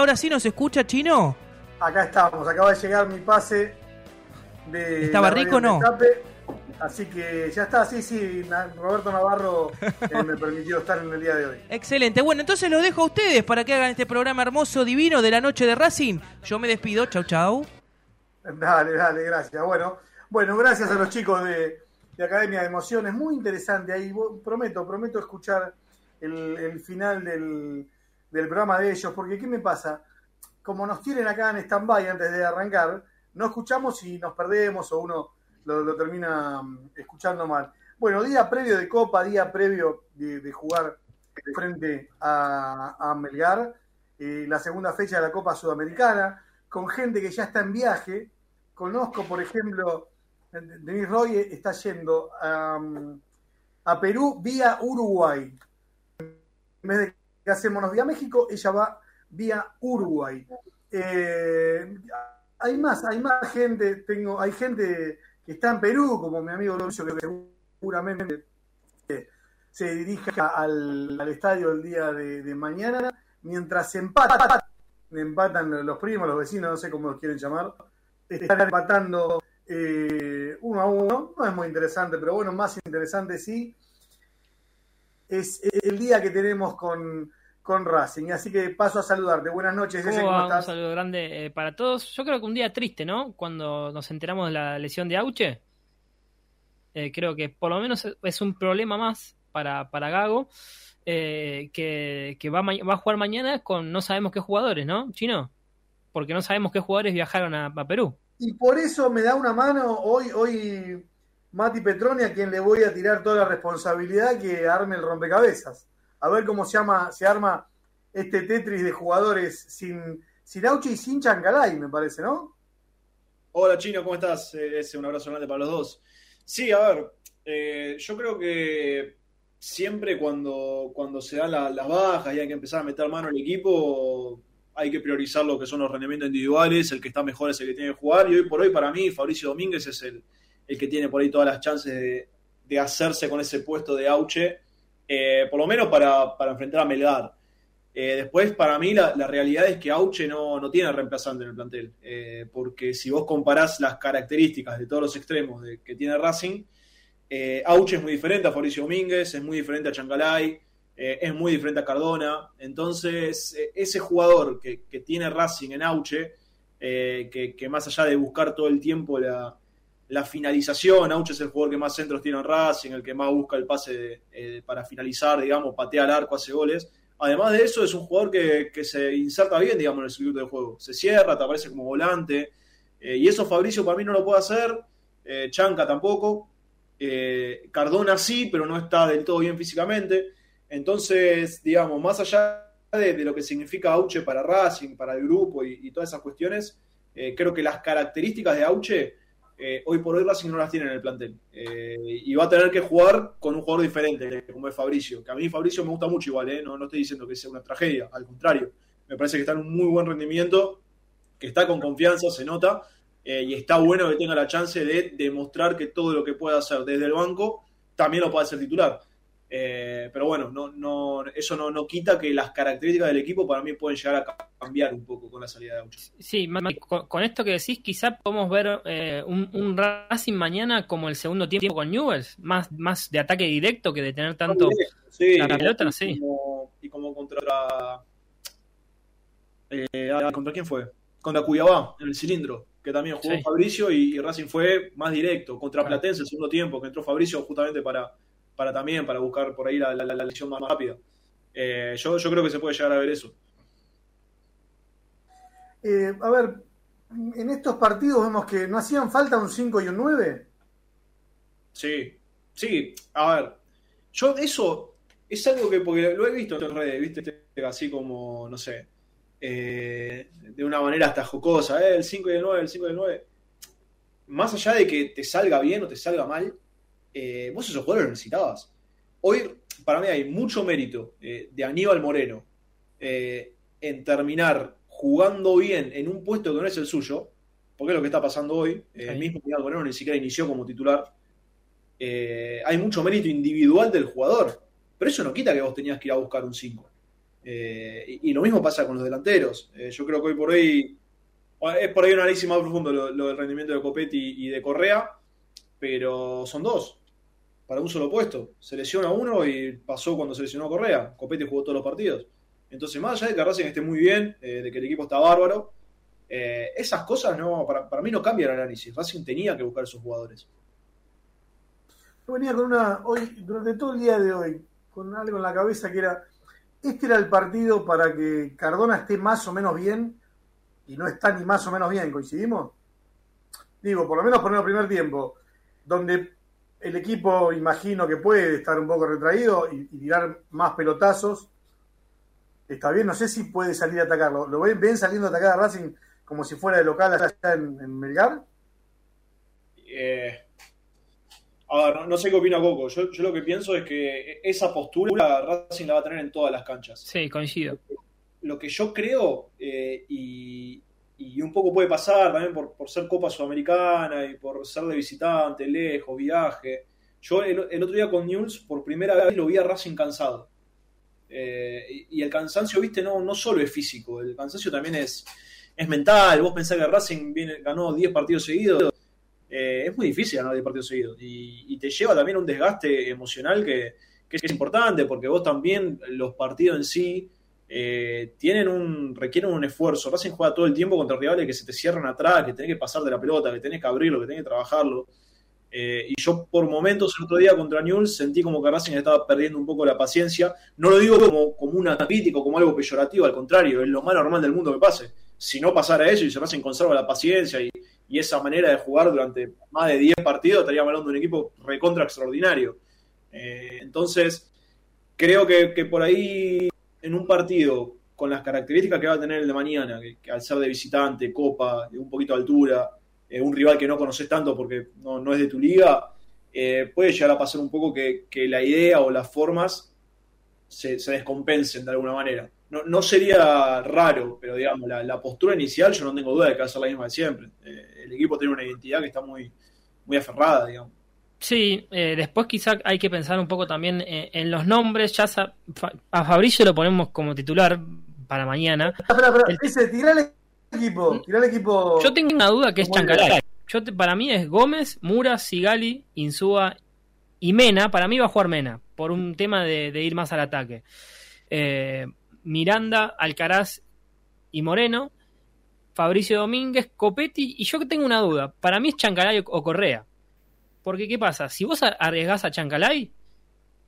Ahora sí nos escucha, Chino. Acá estamos, acaba de llegar mi pase de. ¿Estaba rico o no? así que ya está, sí, sí, Roberto Navarro eh, me permitió estar en el día de hoy. Excelente, bueno, entonces los dejo a ustedes para que hagan este programa hermoso, divino de la noche de Racing. Yo me despido, chau, chau. Dale, dale, gracias. Bueno, bueno gracias a los chicos de, Academia de Emociones, muy interesante ahí, prometo, prometo escuchar el final del del programa de ellos, porque ¿qué me pasa? Como nos tienen acá en stand-by antes de arrancar, no escuchamos y nos perdemos o uno lo, termina mm, escuchando mal. Bueno, día previo de Copa, día previo de, jugar frente a, a Melgar, eh, la segunda fecha de la Copa Sudamericana, con gente que ya está en viaje. Conozco, por ejemplo, Denis Roy está yendo a, a Perú vía Uruguay. En vez de que hacemos vía México, ella va vía Uruguay. Eh, hay más, hay más gente, tengo, hay gente que está en Perú, como mi amigo Lucio, que seguramente se dirige al, estadio el día de, mañana, mientras empatan, empatan los primos, los vecinos, no sé cómo los quieren llamar, están empatando eh, uno a uno, no es muy interesante, pero bueno, más interesante sí, es el día que tenemos con, con Racing. Así que paso a saludarte. Buenas noches, Un saludo grande eh, para todos. Yo creo que un día triste, ¿no? Cuando nos enteramos de la lesión de Auche. Eh, creo que por lo menos es un problema más para, para Gago. Eh, que, va, va, a jugar mañana con no sabemos qué jugadores, ¿no? Chino. Porque no sabemos qué jugadores viajaron a, a Perú. Y por eso me da una mano hoy, hoy Mati Petroni, a quien le voy a tirar toda la responsabilidad que arme el rompecabezas a ver cómo se, llama, se arma este Tetris de jugadores sin, sin Auchi y sin Chancalay, me parece, ¿no? Hola Chino, ¿cómo estás? un abrazo grande para los dos. Sí, a ver, eh, yo creo que siempre cuando, cuando se dan las bajas y hay que empezar a meter mano al equipo, hay que priorizar lo que son los rendimientos individuales, el que está mejor es el que tiene que jugar, y hoy por hoy para mí Fabricio Domínguez es el, el que tiene por ahí todas las chances de, de hacerse con ese puesto de Auche eh, por lo menos para, enfrentar a Melgar. Eh, después, para mí, la, realidad es que Auche no, no tiene reemplazante en el plantel, eh, porque si vos comparás las características de todos los extremos que tiene Racing, Auche es muy diferente a Fabricio Domínguez, es muy diferente a Chancalay, es muy diferente a Cardona. Entonces, ese jugador que, tiene Racing en Auche, que, que, más allá de buscar todo el tiempo la, la finalización. Auche es el jugador que más centros tiene en Racing, el que más busca el pase eh, para finalizar, digamos, patea al arco, hace goles. Además de eso, es un jugador que, se inserta bien, digamos, en el circuito del juego. Se cierra, te aparece como volante. Eh, y eso Fabricio para mí no lo puede hacer. Eh, Chanca tampoco. Cardona sí, pero no está del todo bien físicamente. Entonces, digamos, más allá de, lo que significa Auche para Racing, para el grupo y, y todas esas cuestiones, creo que las características de Auche eh, hoy por hoy Racing no las tiene en el plantel. Eh, y va a tener que jugar con un jugador diferente, como es Fabricio. Que a mí Fabricio me gusta mucho igual, ¿eh? no, no estoy diciendo que sea una tragedia, al contrario. Me parece que está en un muy buen rendimiento, que está con confianza, se nota, y está bueno que tenga la chance de demostrar que todo lo que puede hacer desde el banco también lo puede hacer titular. Eh, pero bueno, no, no, eso no, no, quita que las características del equipo para mí pueden llegar a cambiar un poco con la salida de Aucho. Sí, con, esto que decís, quizá podemos ver eh, un, Racing mañana como el segundo tiempo con Newells, más, más de ataque directo que de tener tanto sí, la pelota, sí. y como contra. Eh, ah, ¿Contra quién fue? Contra Cuyabá, en el cilindro, que también jugó Fabricio y, Racing fue más directo. Contra Platense, el segundo tiempo, que entró Fabricio justamente para para también, para buscar por ahí la, la, lección más rápida. Eh, yo, yo creo que se puede llegar a ver eso. Eh, a ver, en estos partidos vemos que no hacían falta un 5 y un 9. Sí, sí, a ver, yo eso es algo que, porque lo he visto en redes, viste, así como, no sé, eh, de una manera hasta jocosa, el 5 y el 9, el 5 y el 9. Más allá de que te salga bien o te salga mal, eh, vos esos jugadores los necesitabas. Hoy, para mí, hay mucho mérito eh, de Aníbal Moreno eh, en terminar jugando bien en un puesto que no es el suyo, porque es lo que está pasando hoy. El mismo Aníbal Moreno ni siquiera inició como titular. hay mucho mérito individual del jugador, pero eso no quita que vos tenías que ir a buscar un 5. Eh, y, lo mismo pasa con los delanteros. Yo creo que hoy por hoy es por ahí un análisis más profundo lo, del rendimiento de Copetti y de Correa, pero son dos para un solo puesto. Se lesiona uno y pasó cuando se lesionó Correa. Copetti jugó todos los partidos. Entonces, más allá de que Racing esté muy bien, de que el equipo está bárbaro, esas cosas no para, para, mí no cambian el análisis. Racing tenía que buscar a sus jugadores. Yo venía con una, hoy, durante todo el día de hoy, con algo en la cabeza que era, este era el partido para que Cardona esté más o menos bien, y no está ni más o menos bien, ¿coincidimos? Digo, por lo menos por el primer tiempo, donde el equipo imagino que puede estar un poco retraído y, tirar más pelotazos. Está bien, no sé si puede salir a atacarlo. ¿Lo ven, ven saliendo a atacar a Racing como si fuera de local allá en, en Melgar? Eh, no, sé qué opina Coco. Yo, lo que pienso es que esa postura Racing la va a tener en todas las canchas. Sí, coincido. Lo que yo creo, eh, y, un poco puede pasar también por, ser Copa Sudamericana y por ser de visitante, lejos, viaje. Yo el, otro día con News, por primera vez lo vi a Racing cansado. Eh, y, el cansancio, viste, no, no solo es físico, el cansancio también es, es mental. Vos pensás que Racing ganó 10 partidos seguidos eh, es muy difícil ganar 10 partidos seguidos y, te lleva también un desgaste emocional que, es importante porque vos también los partidos en sí eh, tienen un requieren un esfuerzo. Racing juega todo el tiempo contra rivales que se te cierran atrás, que tenés que pasar de la pelota, que tenés que abrirlo, que tenés que trabajarlo. Eh, y yo por momentos el otro día contra Newell's sentí como que Racing estaba perdiendo un poco la paciencia. No lo digo como, como una crítica como algo peyorativo, al contrario, es lo más normal del mundo que pase. Si no pasara eso y se Racing conserva la paciencia y, y esa manera de jugar durante más de 10 partidos, estaríamos hablando de un equipo recontra extraordinario. Eh, entonces, creo que, por ahí, en un partido con las características que va a tener el de mañana, que, al ser de visitante, copa, de un poquito de altura, eh, un rival que no conoces tanto porque no, es de tu liga, eh, puede llegar a pasar un poco que, la idea o las formas se, se descompensen de alguna manera no, no sería raro, pero digamos, la, postura inicial yo no tengo duda de que va a ser la misma de siempre. Eh, el equipo tiene una identidad que está muy, muy aferrada, digamos. Sí, eh, después quizá hay que pensar un poco también eh, en los nombres. Ya a Fabricio lo ponemos como titular para mañana. Espera, espera, dice, tirale el equipo, el equipo. Yo tengo una duda que es Chancalay. Yo para mí es Gómez, Mura, Sigali, Insúa y Mena. Para mí va a jugar Mena, por un tema de, de ir más al ataque. Eh, Miranda, Alcaraz y Moreno, Fabricio Domínguez, Copetti, y yo que tengo una duda, para mí es Chancalay o Correa. Porque, ¿qué pasa? Si vos arriesgás a Chancalay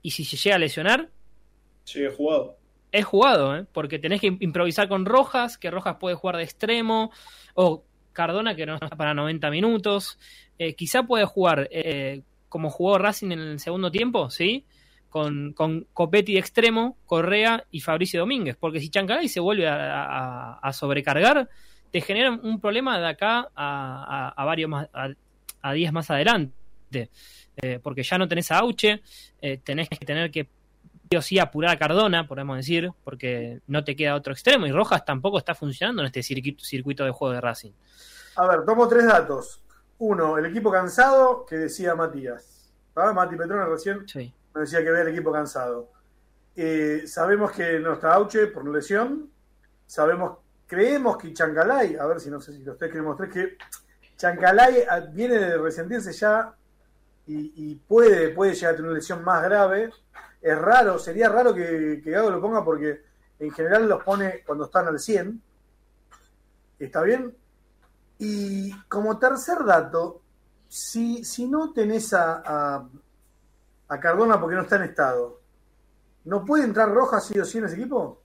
y si se llega a lesionar. Sí, es jugado. Es jugado, ¿eh? porque tenés que improvisar con Rojas, que Rojas puede jugar de extremo, o Cardona, que no está para 90 minutos. Eh, quizá puede jugar eh, como jugó Racing en el segundo tiempo, ¿sí? con, con Copetti de extremo, Correa y Fabricio Domínguez, porque si Chancalay se vuelve a, sobrecargar, te genera un problema de acá a, varios más, a 10 más adelante, eh, porque ya no tenés a Auche, eh, tenés que tener que o sí apurar a Cardona, podemos decir, porque no te queda otro extremo y Rojas tampoco está funcionando en este circuito, circuito de juego de Racing. A ver, tomo tres datos. Uno, el equipo cansado que decía Matías. ¿Ah? Mati Petrona recién sí me decía que ve el equipo cansado. Eh, sabemos que no está Auche por lesión. Sabemos, creemos que Chancalay, a ver si no sé si ustedes quieren mostrar, que Chancalay viene de resentirse ya y, puede, puede llegar a tener una lesión más grave. Es raro, sería raro que, Gago lo ponga porque en general los pone cuando están al 100. ¿Está bien? Y como tercer dato, si, si no tenés a a Cardona porque no está en estado. ¿No puede entrar Rojas sí o sí en ese equipo?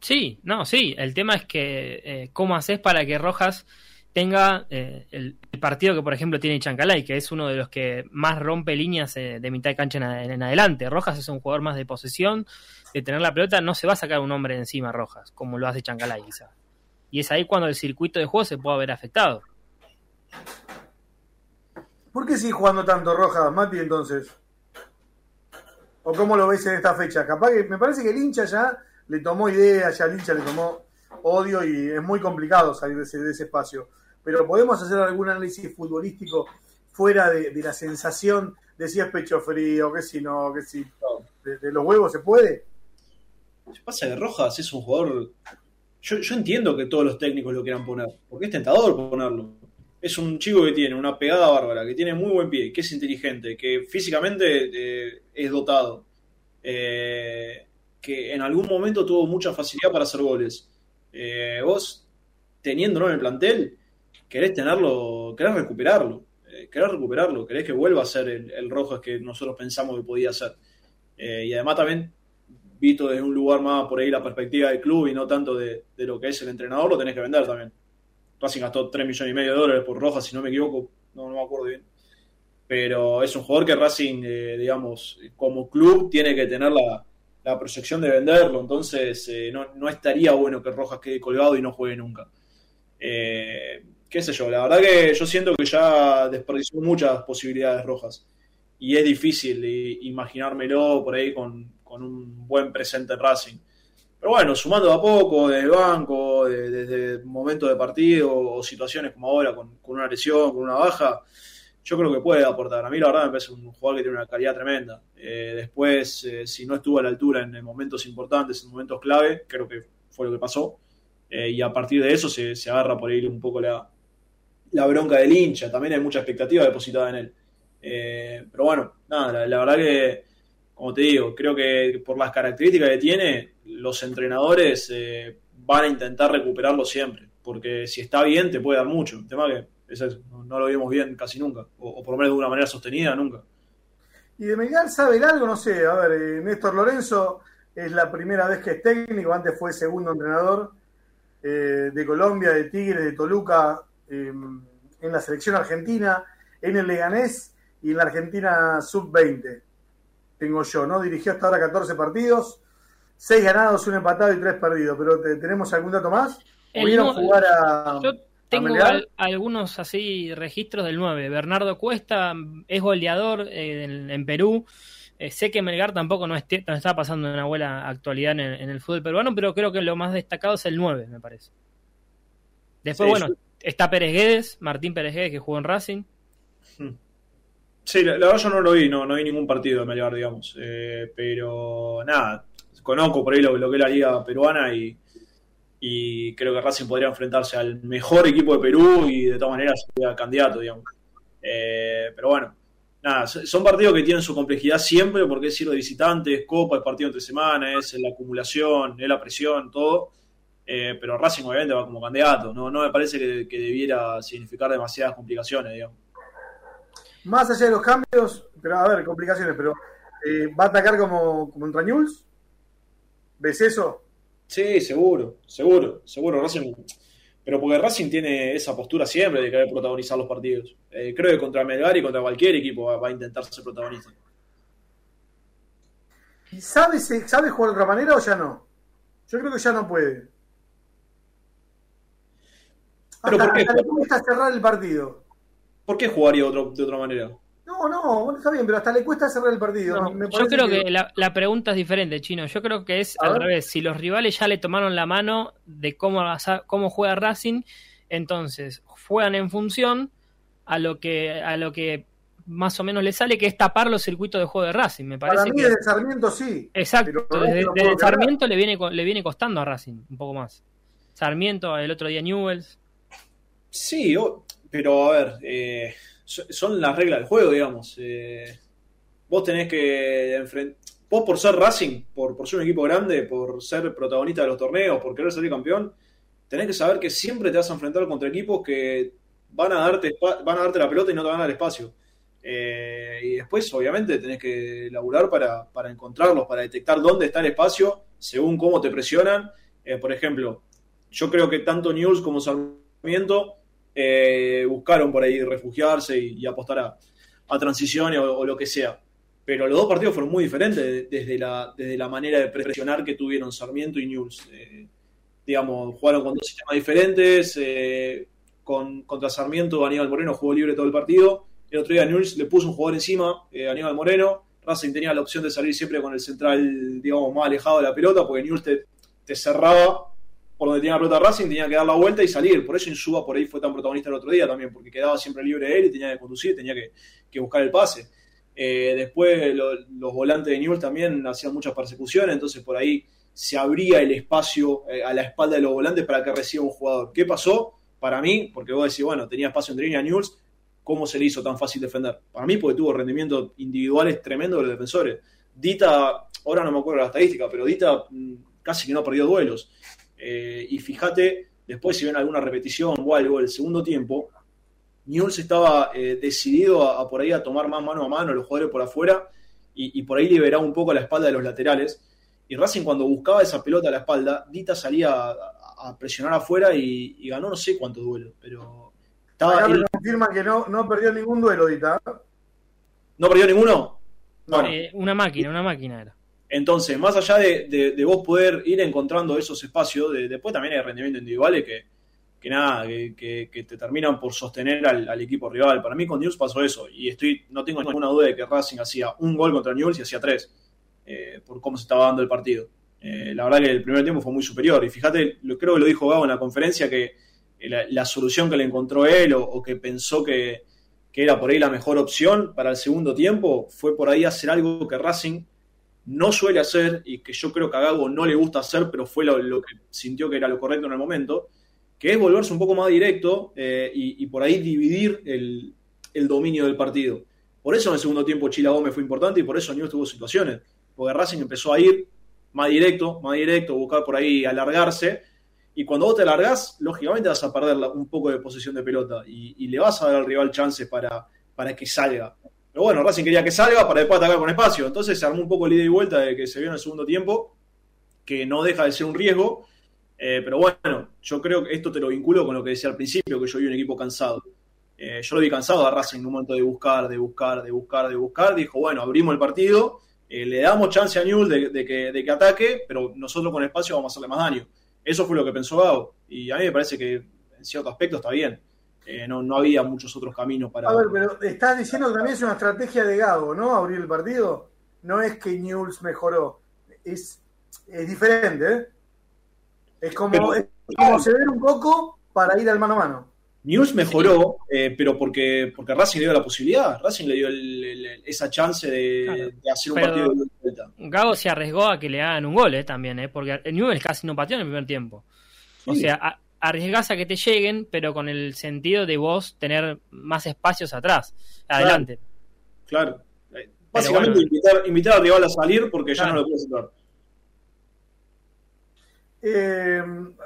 Sí, no, sí. El tema es que eh, cómo haces para que Rojas tenga eh, el, partido que, por ejemplo, tiene Chancalay, que es uno de los que más rompe líneas eh, de mitad de cancha en, adelante. Rojas es un jugador más de posesión, de tener la pelota, no se va a sacar un hombre de encima Rojas, como lo hace Chancalay, quizá. Y es ahí cuando el circuito de juego se puede haber afectado. ¿Por qué sigue jugando tanto Rojas, Mati, entonces? ¿O cómo lo ves en esta fecha? Capaz que me parece que el hincha ya le tomó idea, ya el hincha le tomó odio y es muy complicado salir de ese, espacio. Pero podemos hacer algún análisis futbolístico fuera de, la sensación de si es pecho frío, que si no, que si de, los huevos se puede. Pasa que Rojas es un jugador. Yo, yo entiendo que todos los técnicos lo quieran poner, porque es tentador ponerlo. Es un chico que tiene una pegada bárbara, que tiene muy buen pie, que es inteligente, que físicamente eh, es dotado, eh, que en algún momento tuvo mucha facilidad para hacer goles. Eh, vos, teniéndolo en el plantel, querés tenerlo, querés recuperarlo, eh, querés recuperarlo, querés que vuelva a ser el, el Rojas que nosotros pensamos que podía ser. Eh, y además también visto desde un lugar más por ahí la perspectiva del club y no tanto de, lo que es el entrenador, lo tenés que vender también. Racing gastó 3 millones y medio de dólares por Rojas, si no me equivoco, no, me acuerdo bien. Pero es un jugador que Racing, eh, digamos, como club tiene que tener la, proyección de venderlo, entonces no, estaría bueno que Rojas quede colgado y no juegue nunca. Qué sé yo, la verdad que yo siento que ya desperdició muchas posibilidades Rojas y es difícil imaginármelo por ahí con, con un buen presente en Racing. Pero bueno, sumando a poco, desde el banco, desde de momentos de partido o situaciones como ahora, con, con, una lesión, con una baja, yo creo que puede aportar. A mí la verdad me parece un jugador que tiene una calidad tremenda. Eh, después, eh, si no estuvo a la altura en, momentos importantes, en momentos clave, creo que fue lo que pasó. Eh, y a partir de eso se, se, agarra por ahí un poco la, la bronca del hincha. También hay mucha expectativa depositada en él. pero bueno, nada, la, verdad que como te digo, creo que por las características que tiene, los entrenadores eh, van a intentar recuperarlo siempre, porque si está bien te puede dar mucho. El tema que es eso, no, lo vimos bien casi nunca, o, por lo menos de una manera sostenida nunca. Y de Melgar sabe algo, no sé, a ver, eh, Néstor Lorenzo es la primera vez que es técnico, antes fue segundo entrenador eh, de Colombia, de Tigres, de Toluca, eh, en la selección argentina, en el Leganés y en la Argentina sub-20 tengo yo, ¿no? Dirigió hasta ahora 14 partidos, 6 ganados, 1 empatado y 3 perdidos. Pero te, ¿tenemos algún dato más? ¿Pudieron no, jugar a.? Yo tengo a al, algunos así registros del 9. Bernardo Cuesta es goleador eh, en, en, Perú. Eh, sé que Melgar tampoco no, esté, no, está pasando una buena actualidad en el, en el, fútbol peruano, pero creo que lo más destacado es el 9, me parece. Después, sí, bueno, yo... está Pérez Guedes, Martín Pérez Guedes, que jugó en Racing. Hmm. Sí, la, verdad yo no lo vi, no, no vi ningún partido de Melgar, digamos. Eh, pero nada, conozco por ahí lo, lo, que es la liga peruana y, creo que Racing podría enfrentarse al mejor equipo de Perú y de todas maneras sería candidato, digamos. Eh, pero bueno, nada, son partidos que tienen su complejidad siempre porque es ir de visitantes, Copa, el partido entre semanas, es la acumulación, es la presión, todo. Eh, pero Racing obviamente va como candidato, no, no me parece que, que debiera significar demasiadas complicaciones, digamos más allá de los cambios, pero a ver, complicaciones, pero eh, ¿va a atacar como, contra Newell's? ¿Ves eso? Sí, seguro, seguro, seguro. Racing, pero porque Racing tiene esa postura siempre de querer protagonizar los partidos. Eh, creo que contra Melgar y contra cualquier equipo va, va, a intentar ser protagonista. ¿Y sabe, sabe jugar de otra manera o ya no? Yo creo que ya no puede. ¿Pero hasta, por qué? hasta le cuesta cerrar el partido. ¿Por qué jugaría otro, de otra manera? No, no, está bien, pero hasta le cuesta cerrar el partido. No, me yo creo que, que la, la, pregunta es diferente, Chino. Yo creo que es al revés. Si los rivales ya le tomaron la mano de cómo, cómo juega Racing, entonces juegan en función a lo que a lo que más o menos le sale, que es tapar los circuitos de juego de Racing. Me parece Para mí que... desde Sarmiento sí. Exacto, desde, desde Sarmiento le viene, le viene costando a Racing un poco más. Sarmiento, el otro día Newells. Sí, pero a ver, eh, son las reglas del juego, digamos. Eh, vos tenés que enfrentar. Vos, por ser Racing, por, ser un equipo grande, por ser protagonista de los torneos, por querer salir campeón, tenés que saber que siempre te vas a enfrentar contra equipos que van a darte, van a darte la pelota y no te van a dar espacio. Eh, y después, obviamente, tenés que laburar para, encontrarlos, para detectar dónde está el espacio según cómo te presionan. Por ejemplo, yo creo que tanto News como Sarmiento eh, buscaron por ahí refugiarse y, apostar a, a transiciones o, lo que sea. Pero los dos partidos fueron muy diferentes desde la, manera de presionar que tuvieron Sarmiento y News. Eh, digamos, jugaron con dos sistemas diferentes. Eh, con, contra Sarmiento, Aníbal Moreno jugó libre todo el partido. El otro día News le puso un jugador encima, eh, Aníbal Moreno. Racing tenía la opción de salir siempre con el central, digamos, más alejado de la pelota, porque News te cerraba por donde tenía la pelota Racing, tenía que dar la vuelta y salir. Por eso Insúa por ahí fue tan protagonista el otro día también, porque quedaba siempre libre él y tenía que conducir, tenía que, buscar el pase. Eh, después lo, los volantes de Newell también hacían muchas persecuciones, entonces por ahí se abría el espacio eh, a la espalda de los volantes para que reciba un jugador. ¿Qué pasó? Para mí, porque vos decís, bueno, tenía espacio entre línea News, ¿cómo se le hizo tan fácil defender? Para mí, porque tuvo rendimientos individuales tremendos de los defensores. Dita, ahora no me acuerdo la estadística, pero Dita mm, casi que no perdió duelos. Eh, y fíjate, después si ven alguna repetición o algo del segundo tiempo, Newell's estaba eh, decidido a, por ahí a tomar más mano a mano los jugadores por afuera y, por ahí liberaba un poco la espalda de los laterales. Y Racing cuando buscaba esa pelota a la espalda, Dita salía a, presionar afuera y, ganó no sé cuántos duelos, pero estaba... confirma que no, no perdió ningún duelo, Dita. ¿No perdió ninguno? Eh, una máquina, una máquina era. Entonces, más allá de, vos poder ir encontrando esos espacios, después también hay rendimientos individuales que, que nada, que, te terminan por sostener al, equipo rival. Para mí con News pasó eso, y estoy, no tengo ninguna duda de que Racing hacía un gol contra News y hacía tres, eh, por cómo se estaba dando el partido. Eh, la verdad que el primer tiempo fue muy superior, y fíjate, lo, creo que lo dijo Gabo en la conferencia, que la, solución que le encontró él o, que pensó que, que era por ahí la mejor opción para el segundo tiempo fue por ahí hacer algo que Racing no suele hacer y que yo creo que a Gago no le gusta hacer, pero fue lo, que sintió que era lo correcto en el momento, que es volverse un poco más directo eh, y, por ahí dividir el, dominio del partido. Por eso en el segundo tiempo Chila Gómez fue importante y por eso News tuvo situaciones, porque Racing empezó a ir más directo, más directo, buscar por ahí alargarse, y cuando vos te alargás, lógicamente vas a perder un poco de posesión de pelota y, le vas a dar al rival chances para, para que salga. Pero bueno, Racing quería que salga para después atacar con espacio. Entonces se armó un poco el ida y vuelta de que se vio en el segundo tiempo, que no deja de ser un riesgo. Eh, pero bueno, yo creo que esto te lo vinculo con lo que decía al principio, que yo vi un equipo cansado. Eh, yo lo vi cansado a Racing en un momento de buscar, de buscar, de buscar, de buscar. Dijo, bueno, abrimos el partido, eh, le damos chance a Newell de, que, de que ataque, pero nosotros con espacio vamos a hacerle más daño. Eso fue lo que pensó Gago. Y a mí me parece que en cierto aspecto está bien. Eh, no, había muchos otros caminos para. A ver, pero estás diciendo que también es una estrategia de Gago, ¿no? Abrir el partido. No es que Newell's mejoró. Es, es diferente, ¿eh? Es como, es como ceder un poco para ir al mano a mano. News mejoró, eh, pero porque, porque Racing le dio la posibilidad. Racing le dio esa chance de, hacer un partido de vuelta. Gago se arriesgó a que le hagan un gol eh, también, eh, porque Newell casi no pateó en el primer tiempo. O sea, arriesgás a que te lleguen, pero con el sentido de vos tener más espacios atrás, adelante. Claro. Básicamente invitar, al rival a salir porque ya no lo puedes entrar. Eh,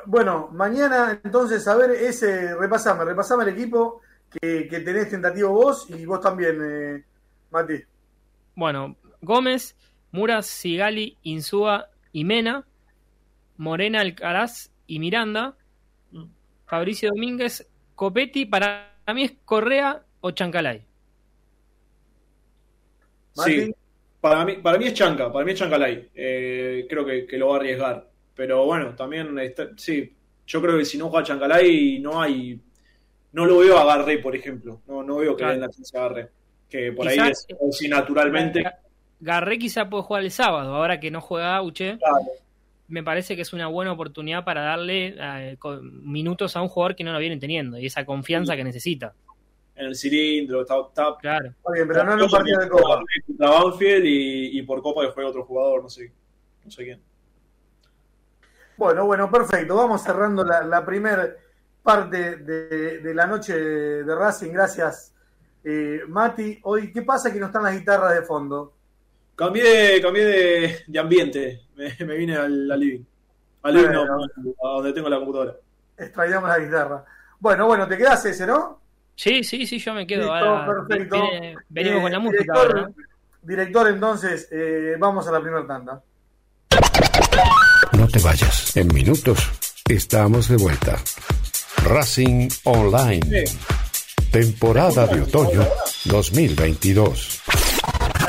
bueno, mañana entonces, a ver, ese, repasame, repasame el equipo que, que tenés tentativo vos y vos también, eh, Mati. Bueno, Gómez, Muras, Sigali, Insúa y Mena, Morena, Alcaraz y Miranda, Fabricio Domínguez, Copetti, para mí es Correa o Chancalay. Sí, para mí, para mí es Chanca, para mí es Chancalay. Eh, creo que, lo va a arriesgar. Pero bueno, también, sí, yo creo que si no juega Chancalay no hay... No lo veo a Garré, por ejemplo. No, no veo que le den la chance a Garré. Que por ahí es, si naturalmente... Garré quizá puede jugar el sábado, ahora que no juega Auche. Claro me parece que es una buena oportunidad para darle eh, minutos a un jugador que no lo viene teniendo y esa confianza que necesita. En el cilindro, está, claro. pero no en un partido de Copa. Banfield y, por Copa que juega otro jugador, no sé, no sé quién. Bueno, bueno, perfecto. Vamos cerrando la, la primera parte de, la noche de Racing. Gracias, eh, Mati. Hoy, ¿qué pasa que no están las guitarras de fondo? Cambié, cambié de, ambiente, me, vine al, living, al living a donde tengo la computadora. Extrañamos la guitarra. Bueno, bueno, te quedas ese, ¿no? Sí, sí, sí, yo me quedo. perfecto. venimos con la eh, música. Director, director entonces, eh, vamos a la primera tanda. No te vayas. En minutos estamos de vuelta. Racing Online. Temporada de otoño 2022.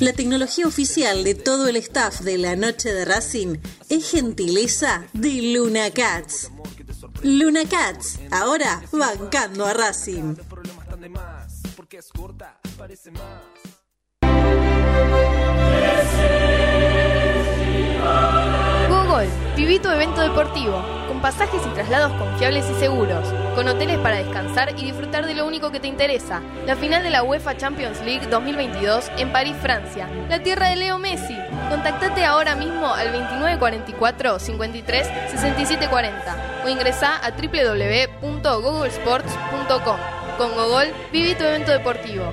La tecnología oficial de todo el staff de la noche de Racing es gentileza de Luna Cats. Luna Cats, ahora bancando a Racing. Google, tu evento deportivo, con pasajes y traslados confiables y seguros, con hoteles para descansar y disfrutar de lo único que te interesa, la final de la UEFA Champions League 2022 en París, Francia, la tierra de Leo Messi. Contactate ahora mismo al 2944 53 6740 o ingresa a www.googlesports.com. Con Google, viví tu evento deportivo.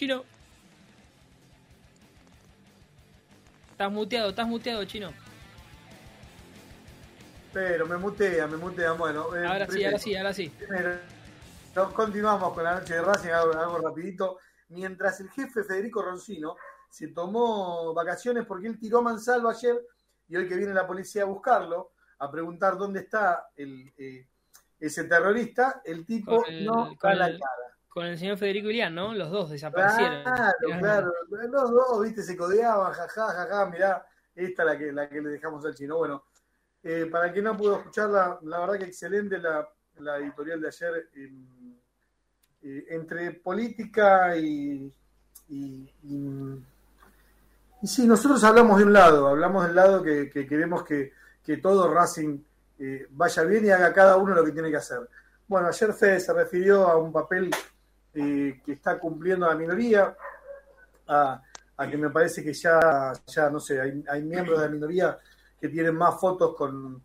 Chino? Estás muteado, estás muteado, chino. Pero me mutea, me mutea. Bueno, eh, Ahora sí, ahora sí, ahora sí. primero, nos continuamos con la noche de Racing, algo, algo rapidito. Mientras el jefe Federico Roncino se tomó vacaciones porque él tiró Mansalvo ayer y hoy que viene la policía a buscarlo, a preguntar dónde está el, eh, ese terrorista, el tipo el- no da la cara. Con el señor Federico Ilián, ¿no? Los dos desaparecieron. Claro, claro. Los dos, viste, se codeaban, jaja, jaja, mirá, esta la que, la que le dejamos al chino. Bueno, eh, para que no pudo escucharla, la verdad que excelente la, la editorial de ayer, eh, entre política y, y, y, sí, nosotros hablamos de un lado, hablamos del lado que, queremos que, todo Racing eh, vaya bien y haga cada uno lo que tiene que hacer. Bueno, ayer Fede se refirió a un papel eh, que está cumpliendo la minoría, a, que me parece que ya, ya no sé, hay, miembros de la minoría que tienen más fotos con,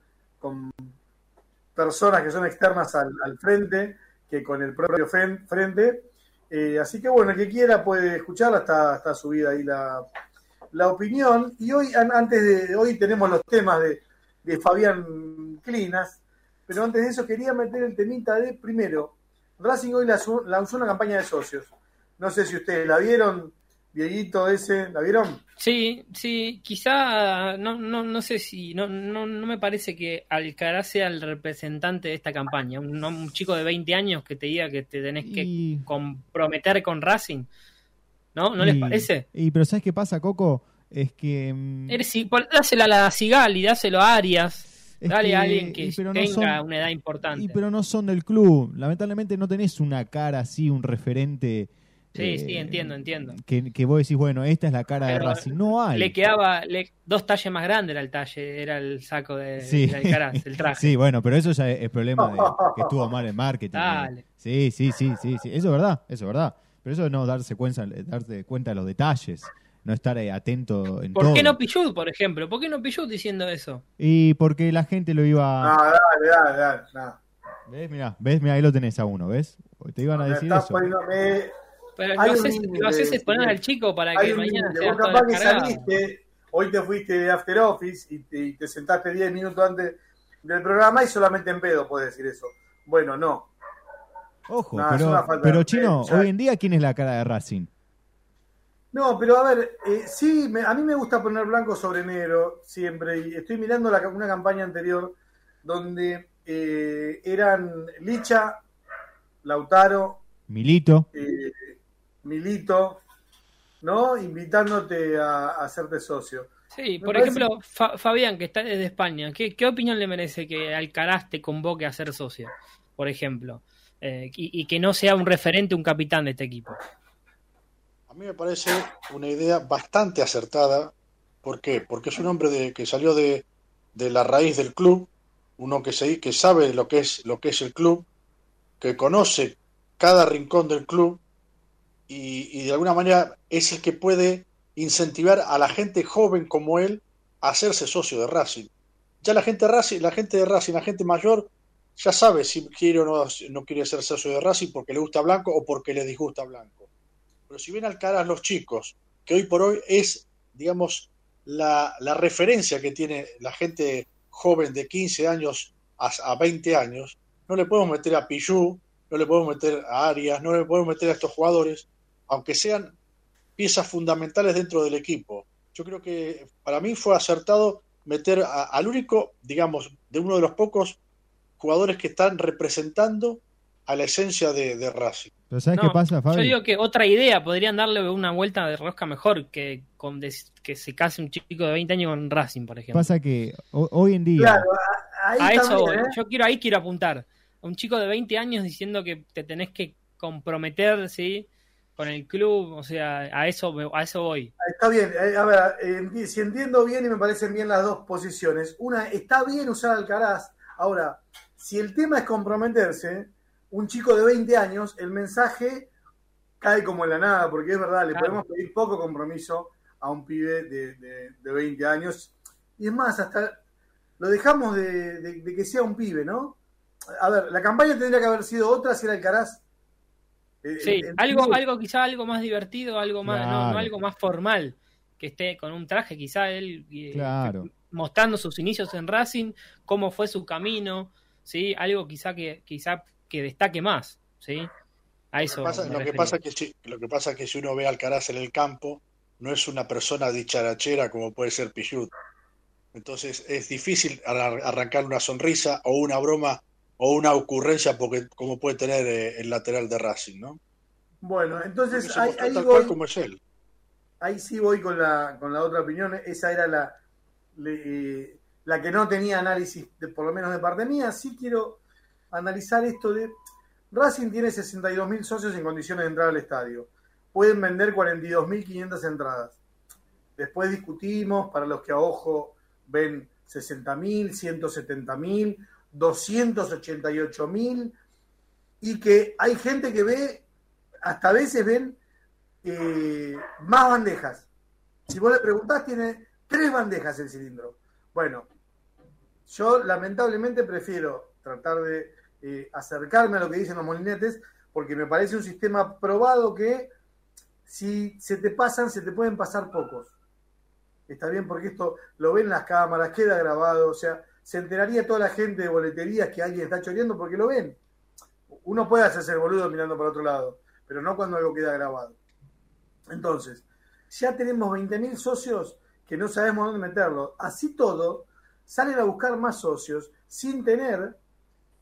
personas que son externas al, frente que con el propio frente. Eh, así que bueno, el que quiera puede escucharla, está, está subida ahí la, la opinión. Y hoy, antes de hoy tenemos los temas de, de Fabián Clinas, pero antes de eso quería meter el temita de, primero, Racing hoy lanzó una campaña de socios. No sé si ustedes la vieron, Dieguito ese, ¿la vieron? Sí, sí, quizá, no, no, no sé si, no, no, no me parece que Alcaraz sea el representante de esta campaña. Un, chico de 20 años que te diga que te tenés que comprometer con Racing. ¿No? ¿No les parece? Y pero ¿sabes qué pasa, Coco? Es que... Mm, Eres, dásela a la Sigal y dáselo a Arias Dale a alguien que tenga una edad importante. Y pero no son del club. Lamentablemente no tenés una cara así, un referente. Sí, sí, eh, entiendo, entiendo. Que, que, vos decís, bueno, esta es la cara de Racing. No hay. Le quedaba dos talles más grandes era el talle, era el saco de, sí. el traje. Sí, bueno, pero eso ya es, problema de que estuvo mal en marketing. Dale. Sí, sí, sí, sí, sí. Eso es verdad, eso es verdad. Pero eso es no darse cuenta, darse cuenta de los detalles no estar eh, atento en ¿Por qué no Pichut, por ejemplo? ¿Por qué no Pichut diciendo eso? Y porque la gente lo iba... No, dale, dale, dale. No. ¿Ves? Mira, ¿ves? Mira, ahí lo tenés a uno, ¿ves? Te iban a decir eso. Pero lo haces, lo haces exponer al chico para que mañana sea capaz que saliste, hoy te fuiste de After Office y te, te sentaste 10 minutos antes del programa y solamente en pedo puedes decir eso. Bueno, no. Ojo, pero, pero Chino, hoy en día, ¿quién es la cara de Racing? No, pero a ver, eh, sí, a mí me gusta poner blanco sobre negro siempre. Y estoy mirando la, una campaña anterior donde eh, eran Licha, Lautaro, Milito, eh, Milito, ¿no? Invitándote a, hacerte socio. Sí, por ejemplo, Fabián, que está desde España, ¿qué, opinión le merece que Alcaraz te convoque a ser socio, por ejemplo? y que no sea un referente, un capitán de este equipo. Mí me parece una idea bastante acertada. ¿Por qué? Porque es un hombre de, que salió de, la raíz del club, uno que, se, que sabe lo que, es, lo que es el club, que conoce cada rincón del club y, de alguna manera es el que puede incentivar a la gente joven como él a hacerse socio de Racing. Ya la gente, Racing, la gente de Racing, la gente mayor, ya sabe si quiere o no, no quiere ser socio de Racing porque le gusta Blanco o porque le disgusta Blanco. Pero si ven al a los chicos, que hoy por hoy es, digamos, la, referencia que tiene la gente joven de 15 años a, 20 años, no le podemos meter a Pichu, no le podemos meter a Arias, no le podemos meter a estos jugadores, aunque sean piezas fundamentales dentro del equipo. Yo creo que para mí fue acertado meter al único, digamos, de uno de los pocos jugadores que están representando a la esencia de, Racing. Pero ¿sabes qué pasa, Fabio? Yo digo que otra idea, podrían darle una vuelta de rosca mejor que con que se case un chico de 20 años con Racing, por ejemplo. Pasa que hoy en día... Claro, a eso ¿eh? yo quiero ahí quiero apuntar. Un chico de 20 años diciendo que te tenés que comprometer, ¿sí? Con el club, o sea, a eso, a eso voy. Está bien, eh, a ver, si entiendo bien y me parecen bien las dos posiciones. Una, está bien usar Alcaraz. Ahora, si el tema es comprometerse, un chico de 20 años, el mensaje cae como en la nada, porque es verdad, le podemos pedir poco compromiso a un pibe de, de, 20 años. Y es más, hasta lo dejamos de, que sea un pibe, ¿no? A ver, la campaña tendría que haber sido otra si era el Caraz. Eh, sí, algo, algo quizá algo más divertido, algo más, no, algo más formal, que esté con un traje, quizá él eh, mostrando sus inicios en Racing, cómo fue su camino, sí, algo quizá que quizá que destaque más, ¿sí? A eso. Lo que pasa, que si, lo que pasa es que si uno ve al Alcaraz en el campo, no es una persona dicharachera como puede ser Pichut. Entonces es difícil arrancar una sonrisa o una broma o una ocurrencia porque como puede tener eh, el lateral de Racing, ¿no? Bueno, entonces ahí, voy, como es él. ahí sí voy con la, con la otra opinión. Esa era la, eh, la que no tenía análisis, de, por lo menos de parte mía. Sí quiero analizar esto de... Racing tiene 62.000 socios en condiciones de entrar al estadio. Pueden vender 42.500 entradas. Después discutimos, para los que a ojo ven 60.000, 170.000, 288.000, y que hay gente que ve, hasta a veces ven eh, más bandejas. Si vos le preguntás, tiene tres bandejas el cilindro. Bueno, yo lamentablemente prefiero tratar de eh, acercarme a lo que dicen los molinetes, porque me parece un sistema probado que si se te pasan, se te pueden pasar pocos. Está bien, porque esto lo ven las cámaras, queda grabado, o sea, se enteraría toda la gente de boleterías que alguien está choreando porque lo ven. Uno puede hacerse el boludo mirando para otro lado, pero no cuando algo queda grabado. Entonces, ya tenemos 20.000 socios que no sabemos dónde meterlo. Así todo, salen a buscar más socios sin tener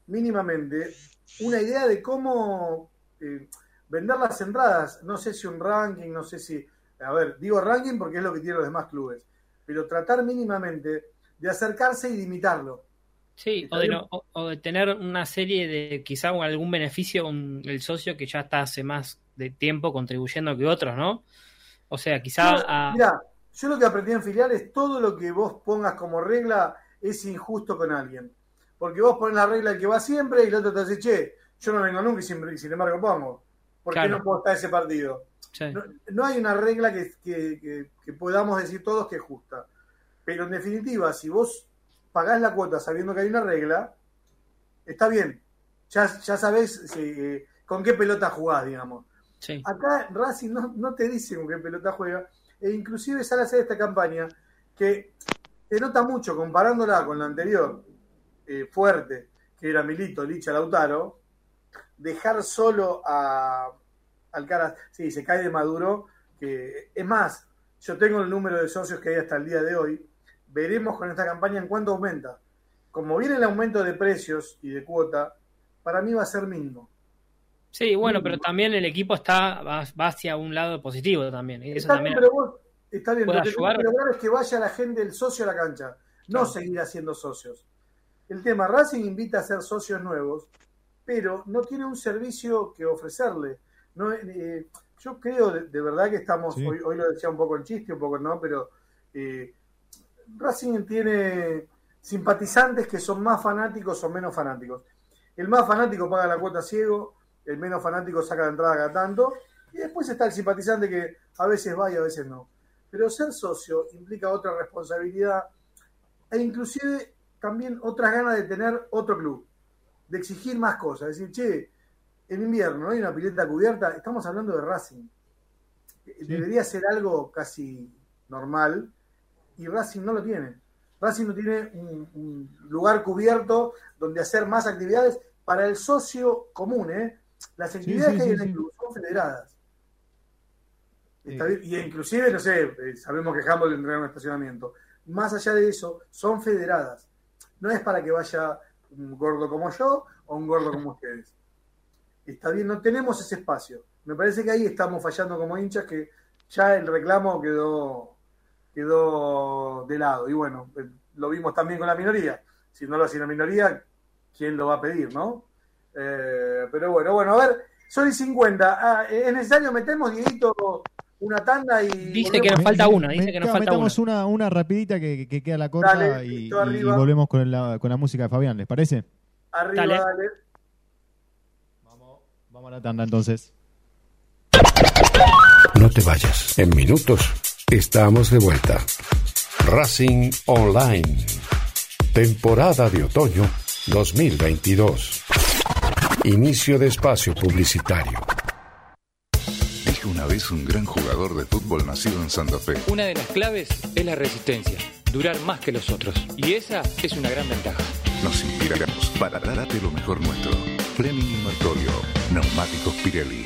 mínimamente una idea de cómo eh, vender las entradas. No sé si un ranking, no sé si... A ver, digo ranking porque es lo que tienen los demás clubes, pero tratar mínimamente de acercarse y de imitarlo. Sí, o de, o, de, tener una serie de quizá algún beneficio con el socio que ya está hace más de tiempo contribuyendo que otros, ¿no? O sea, quizá... Mira, yo lo que aprendí en filial es todo lo que vos pongas como regla es injusto con alguien. Porque vos pones la regla que va siempre y el otro te dice, che, yo no vengo nunca y sin, sin embargo pongo. ¿Por qué no puedo estar ese partido? No, hay una regla que, podamos decir todos que es justa. Pero en definitiva, si vos pagás la cuota sabiendo que hay una regla, está bien. Ya, ya sabés eh, con qué pelota jugás, digamos. Acá Racing no, no, te dice con qué pelota juega. E inclusive sale a hacer esta campaña que se nota mucho comparándola con la anterior, eh, fuerte, que era Milito, Licha, Lautaro, dejar solo a Alcaraz, sí, se cae de Maduro, que es más, yo tengo el número de socios que hay hasta el día de hoy, veremos con esta campaña en cuánto aumenta. Como viene el aumento de precios y de cuota, para mí va a ser mínimo. Sí, bueno, pero también el equipo está va, hacia un lado positivo también. está bien, pero vos, está bien, lo que lograr es que vaya la gente, el socio a la cancha, no seguir haciendo socios. El tema, Racing invita a ser socios nuevos, pero no tiene un servicio que ofrecerle. No, eh, yo creo de, verdad que estamos, hoy, hoy, lo decía un poco en chiste, un poco no, pero eh, Racing tiene simpatizantes que son más fanáticos o menos fanáticos. El más fanático paga la cuota ciego, el menos fanático saca la entrada cada tanto, y después está el simpatizante que a veces va y a veces no. Pero ser socio implica otra responsabilidad e inclusive también otras ganas de tener otro club, de exigir más cosas, decir, che, en invierno no hay una pileta cubierta, estamos hablando de Racing. Debería ser algo casi normal y Racing no lo tiene. Racing no tiene un, lugar cubierto donde hacer más actividades para el socio común, ¿eh? Las actividades que hay en el club son federadas. y inclusive, no sé, eh, sabemos que Humboldt tendrá un estacionamiento. Más allá de eso, son federadas. No es para que vaya un gordo como yo o un gordo como ustedes. Está bien, no tenemos ese espacio. Me parece que ahí estamos fallando como hinchas, que ya el reclamo quedó, quedó de lado. Y bueno, eh, lo vimos también con la minoría. Si no lo hace la minoría, ¿quién lo va a pedir, no? Eh, pero bueno, bueno, a ver, soy 50. Ah, ¿Es necesario metemos, Dieguito, una tanda y. Dice que nos falta una, dice que nos falta metamos una. una. rapidita que, que queda la corta y, volvemos con la, con la música de Fabián, ¿les parece? Arriba, dale. Vamos, vamos a la tanda entonces. No te vayas. En minutos estamos de vuelta. Racing Online. Temporada de otoño 2022. Inicio de espacio publicitario. Una vez un gran jugador de fútbol nacido en Santa Fe. Una de las claves es la resistencia, durar más que los otros. Y esa es una gran ventaja. Nos inspiraremos para darte lo mejor nuestro. Fleming Martorio, Neumáticos Pirelli.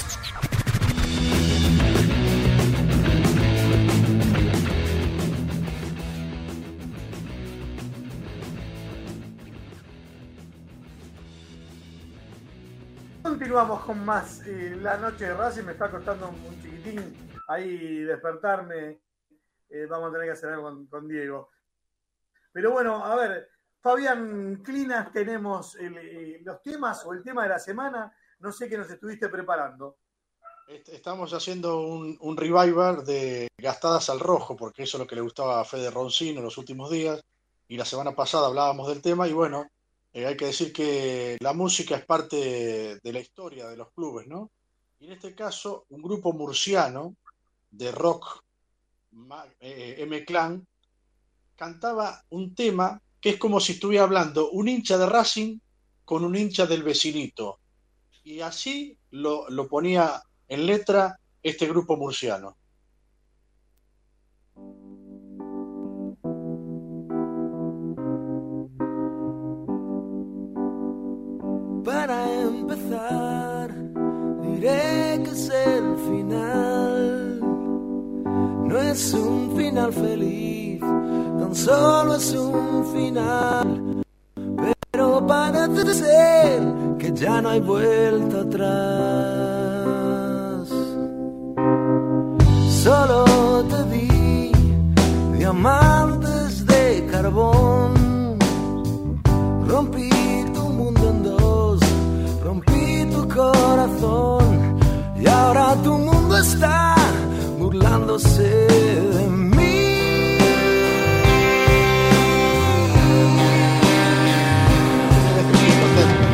Con más. La noche de Racing me está costando un chiquitín ahí despertarme. Eh, vamos a tener que hacer algo con, Diego. Pero bueno, a ver, Fabián Clinas, tenemos eh, los temas o el tema de la semana. No sé qué nos estuviste preparando. Estamos haciendo un, un revival de Gastadas al Rojo, porque eso es lo que le gustaba a Fede Roncino en los últimos días. Y la semana pasada hablábamos del tema y bueno, eh, hay que decir que la música es parte de la historia de los clubes, ¿no? Y en este caso, un grupo murciano de rock eh, M-Clan cantaba un tema que es como si estuviera hablando un hincha de Racing con un hincha del vecinito. Y así lo ponía en letra este grupo murciano. Es un final feliz, tan solo es un final. Pero parece ser que ya no hay vuelta atrás. Solo te di diamantes de carbón. Rompí corazón y ahora tu mundo está burlándose de mí.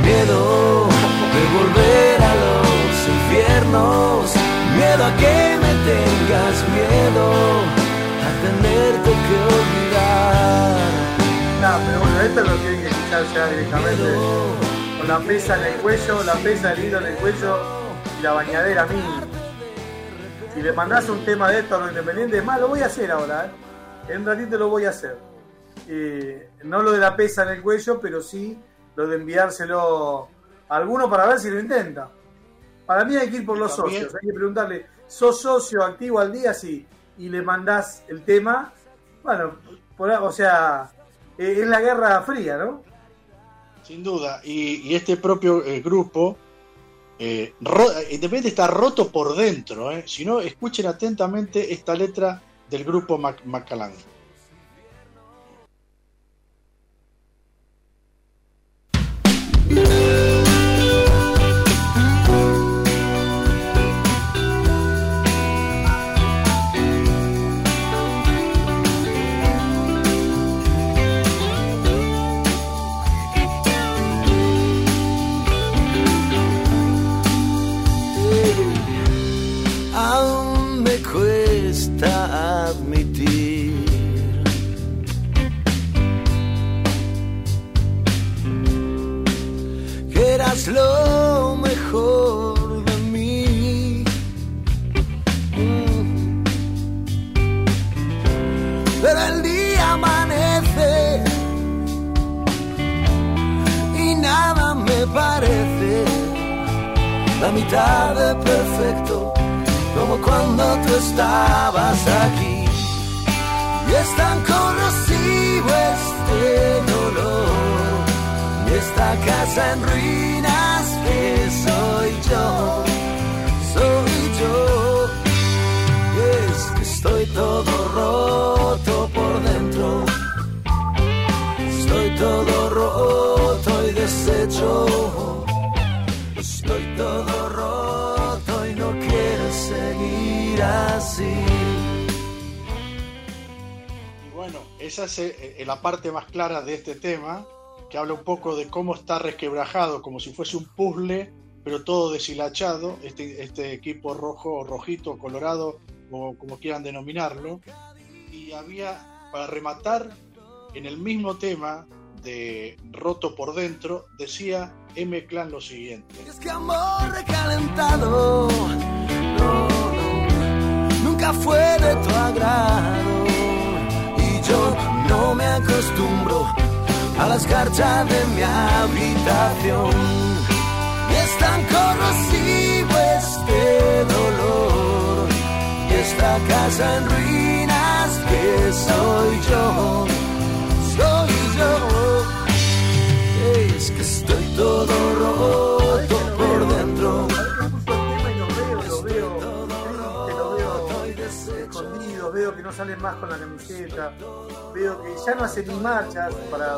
Miedo de volver a los infiernos, miedo a que me tengas miedo a tenerte que olvidar. No, pero bueno, esto lo tienen que escuchar ya directamente la pesa en el cuello, la pesa el hilo en el cuello y la bañadera mí. Si le mandás un tema de esto a los independientes, más lo voy a hacer ahora, ¿eh? en un ratito lo voy a hacer. Eh, no lo de la pesa en el cuello, pero sí lo de enviárselo a alguno para ver si lo intenta. Para mí hay que ir por los socios, hay que preguntarle, ¿sos socio activo al día? Sí, y le mandás el tema, bueno, o sea, es la Guerra Fría, ¿no? Sin duda. Y, este propio grupo, eh, Independiente está roto por dentro. Si no, escuchen atentamente esta letra del grupo Mac Macalán. Lo mejor de mí. Mm. Pero el día amanece y nada me parece la mitad de perfecto como cuando tú estabas aquí. Y es tan corrosivo este dolor y esta casa en ruinas yo, soy yo. Es que estoy todo roto por dentro. Estoy todo roto y deshecho. Estoy todo roto y no quiero seguir así. Bueno, esa es eh, la parte más clara de este tema que habla un poco de cómo está resquebrajado, como si fuese un puzzle, pero todo deshilachado, este, este equipo rojo, rojito, colorado, o como quieran denominarlo. Y había, para rematar, en el mismo tema de Roto por Dentro, decía M. Clan lo siguiente. Es que amor recalentado, no, nunca fue de tu agrado. Y yo no me acostumbro a la escarcha de mi habitación. Es tan corrosivo este dolor y esta casa en ruinas que soy yo, soy yo. Es que estoy todo roto por dentro. Veo que no salen más con la camiseta veo que ya no hacen ni marchas para...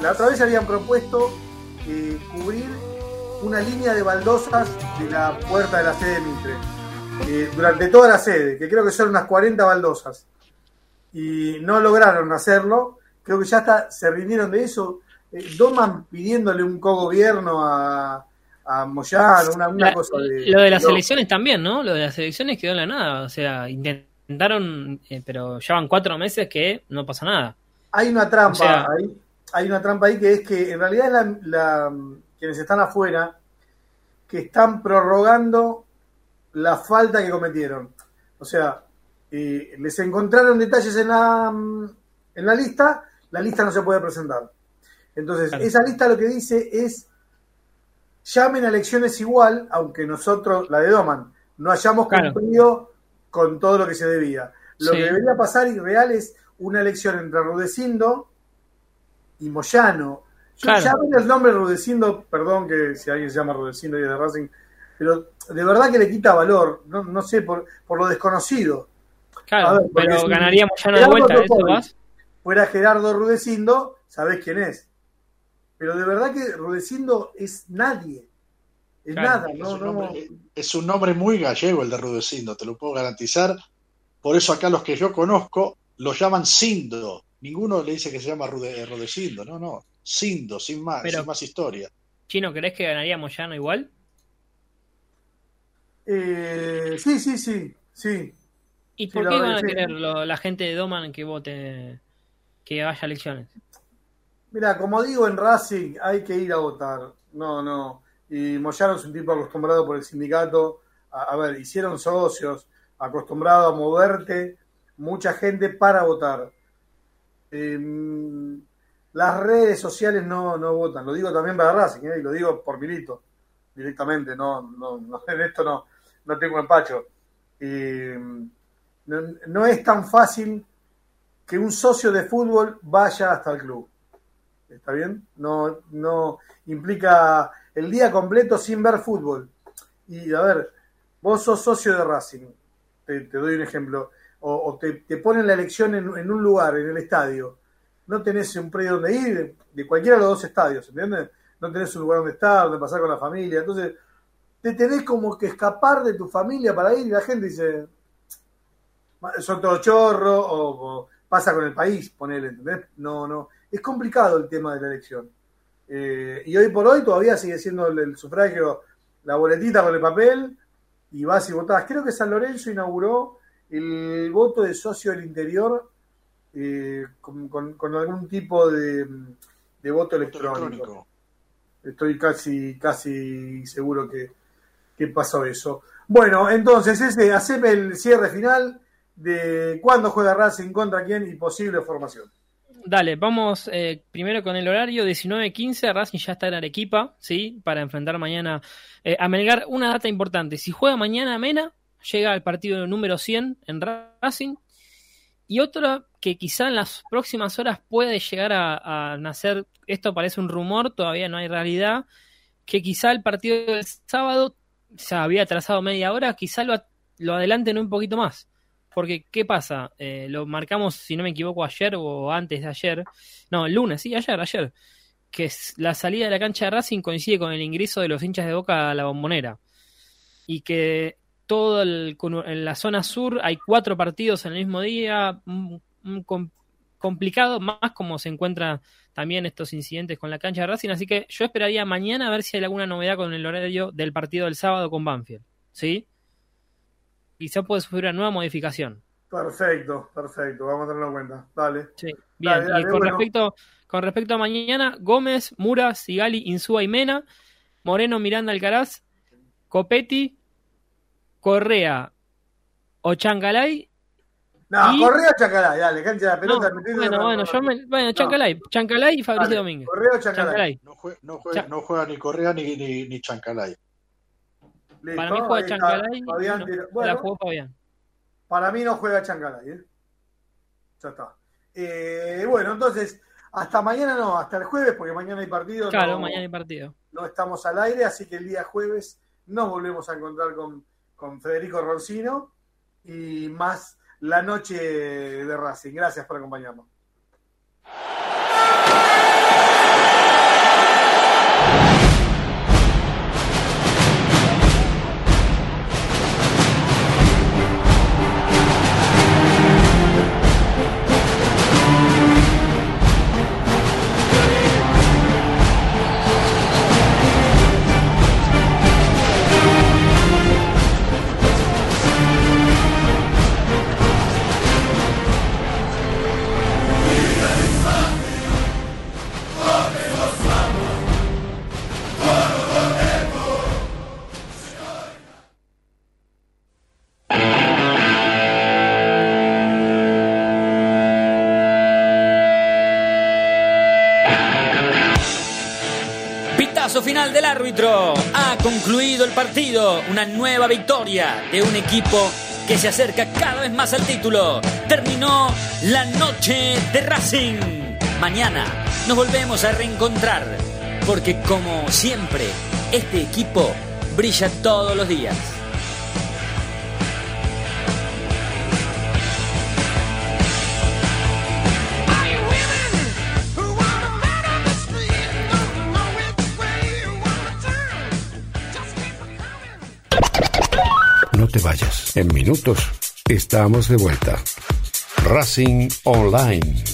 La otra vez habían propuesto eh, cubrir una línea de baldosas de la puerta de la sede de Mitre, eh, durante toda la sede, que creo que son unas 40 baldosas. Y no lograron hacerlo, creo que ya está, se rindieron de eso. Eh, Doman pidiéndole un co-gobierno a, a Moyano, una, cosa de... Lo de las elecciones también, ¿no? Lo de las elecciones quedó en la nada, o sea, intentaron, eh, pero llevan cuatro meses que no pasa nada. Hay una trampa, ahí, hay una trampa ahí que es que en realidad la, quienes están afuera que están prorrogando la falta que cometieron. O sea, eh, les encontraron detalles en la, en la lista, la lista no se puede presentar. Entonces, esa lista lo que dice es, llamen a elecciones igual, aunque nosotros, la de Doman, no hayamos cumplido con todo lo que se debía. Lo que debería pasar y real es una elección entre Rudecindo y Moyano. Ya ven el nombre Rudecindo, perdón que si alguien se llama Rudecindo y es de Racing, pero de verdad que le quita valor, no, no sé, por, por lo desconocido. Claro, pero ganaría Moyano de vuelta, ¿eso vas? Fuera Gerardo Rudecindo, sabés quién es. Pero de verdad que Rudecindo es nadie. Es nada, no, es, un nombre, es un nombre muy gallego el de Rudecindo, te lo puedo garantizar. Por eso acá los que yo conozco lo llaman Sindo. Ninguno le dice que se llama Rude, Rudecindo, no, no. Sindo, sin más, sin más historia. Chino, ¿crees que ganaría Moyano igual? Eh, sí, sí, sí, sí. ¿Y por qué van a querer la gente de Doman que vote, que vaya a elecciones? Mira, como digo en Racing, hay que ir a votar. No, no. Y Moyano es un tipo acostumbrado por el sindicato. A, ver, hicieron socios, acostumbrado a moverte mucha gente para votar. Em, las redes sociales no, no votan. Lo digo también para Racing, ¿eh? y lo digo por Milito, directamente. No, no, en esto no, no tengo empacho. Em, no, no, es tan fácil que un socio de fútbol vaya hasta el club. ¿Está bien? No, no implica el día completo sin ver fútbol. Y a ver, vos sos socio de Racing, te, doy un ejemplo, o, te, ponen la elección en, un lugar, en el estadio, no tenés un predio donde ir, de cualquiera de los dos estadios, ¿entiendes? No tenés un lugar donde estar, donde pasar con la familia, entonces te tenés como que escapar de tu familia para ir y la gente dice, son todos chorros, o, pasa con el país, ponele, ¿entendés? No, no, es complicado el tema de la elección. Eh, y hoy por hoy todavía sigue siendo el, sufragio, la boletita con el papel, y vas y votás. Creo que San Lorenzo inauguró el voto de socio del interior eh, con, algún tipo de, voto electrónico. Estoy casi, casi seguro que, pasó eso. Bueno, entonces, ese, haceme el cierre final de cuándo juega Racing contra quién y posible formación. Dale, vamos eh, primero con el horario, 19.15, Racing ya está en Arequipa, ¿sí? Para enfrentar mañana eh, a Melgar. Una data importante, si juega mañana Mena, llega al partido número 100 en Racing. Y otra que quizá en las próximas horas puede llegar a, nacer, esto parece un rumor, todavía no hay realidad, que quizá el partido del sábado se había atrasado media hora, quizá lo, lo adelanten un poquito más. Porque, ¿qué pasa? Eh, lo marcamos, si no me equivoco, ayer o antes de ayer. No, el lunes, sí, ayer, ayer. Que la salida de la cancha de Racing coincide con el ingreso de los hinchas de Boca a la bombonera. Y que todo en la zona sur hay cuatro partidos en el mismo día. complicado, más como se encuentran también estos incidentes con la cancha de Racing. Así que yo esperaría mañana a ver si hay alguna novedad con el horario del partido del sábado con Banfield. ¿Sí? quizá puede sufrir una nueva modificación. Perfecto, perfecto, vamos a tenerlo en cuenta. Dale. Sí, bien. y con, respecto, con respecto a mañana, Gómez, Mura, Sigali, Insúa y Mena, Moreno, Miranda, Alcaraz, Copetti, Correa o Chancalay. No, Correa o Chancalay, dale, cancha la pelota. bueno, bueno, yo me, bueno, Chancalay, Chancalay y Fabricio Domínguez. Correa o Chancalay. No, juega, no, juega, no, juega, ni Correa ni, ni, ni Chancalay. Para mí juega Chancalay. Para mí no juega Chancalay. ¿eh? Ya está. Eh, bueno, entonces, hasta mañana no, hasta el jueves, porque mañana hay partido. Claro, mañana hay partido. No estamos al aire, así que el día jueves nos volvemos a encontrar con, con Federico Roncino y más la noche de Racing. Gracias por acompañarnos. Ha concluido el partido. Una nueva victoria de un equipo que se acerca cada vez más al título. Terminó la noche de Racing. Mañana nos volvemos a reencontrar. Porque como siempre, este equipo brilla todos los días. En minutos estamos de vuelta. Racing Online.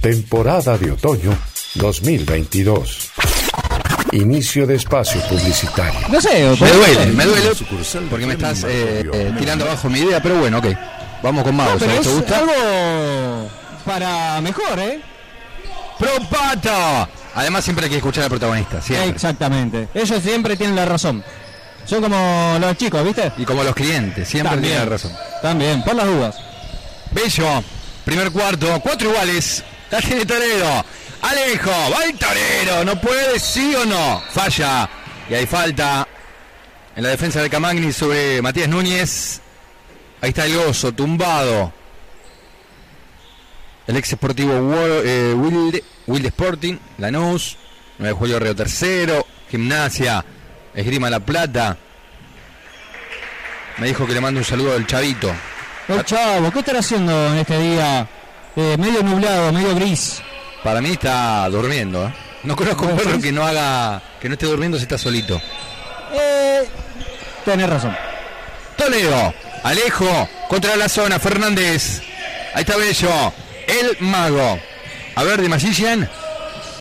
Temporada de otoño 2022. Inicio de espacio publicitario. No sé, me duele, me duele porque me estás eh, eh, tirando abajo mi idea, pero bueno, ok. Vamos con más. ¿Te gusta? algo para mejor, ¿eh? ¡Propato! Además, siempre hay que escuchar al protagonista. Siempre. Exactamente. Ellos siempre tienen la razón. Son como los chicos, ¿viste? Y como los clientes, siempre tienen razón. También, por las dudas. Bello, primer cuarto, cuatro iguales. La tiene Torero. Alejo, va el Torero, no puede, sí o no. Falla. Y hay falta en la defensa de Camagni sobre Matías Núñez. Ahí está el gozo, tumbado. el ex esportivo Wo- eh, Wild, Wild Sporting, Lanús, 9 de julio Río Tercero, Gimnasia, Esgrima La Plata. Me dijo que le mando un saludo del Chavito. El chavo, ¿qué estará haciendo en este día? Eh, medio nublado, medio gris. Para mí está durmiendo. ¿eh? No conozco un ¿Vos perro que no haga, que no esté durmiendo si está solito. Eh, tenés razón. Toledo, Alejo, contra la zona, Fernández. Ahí está Bello, el mago. A ver, de Magician.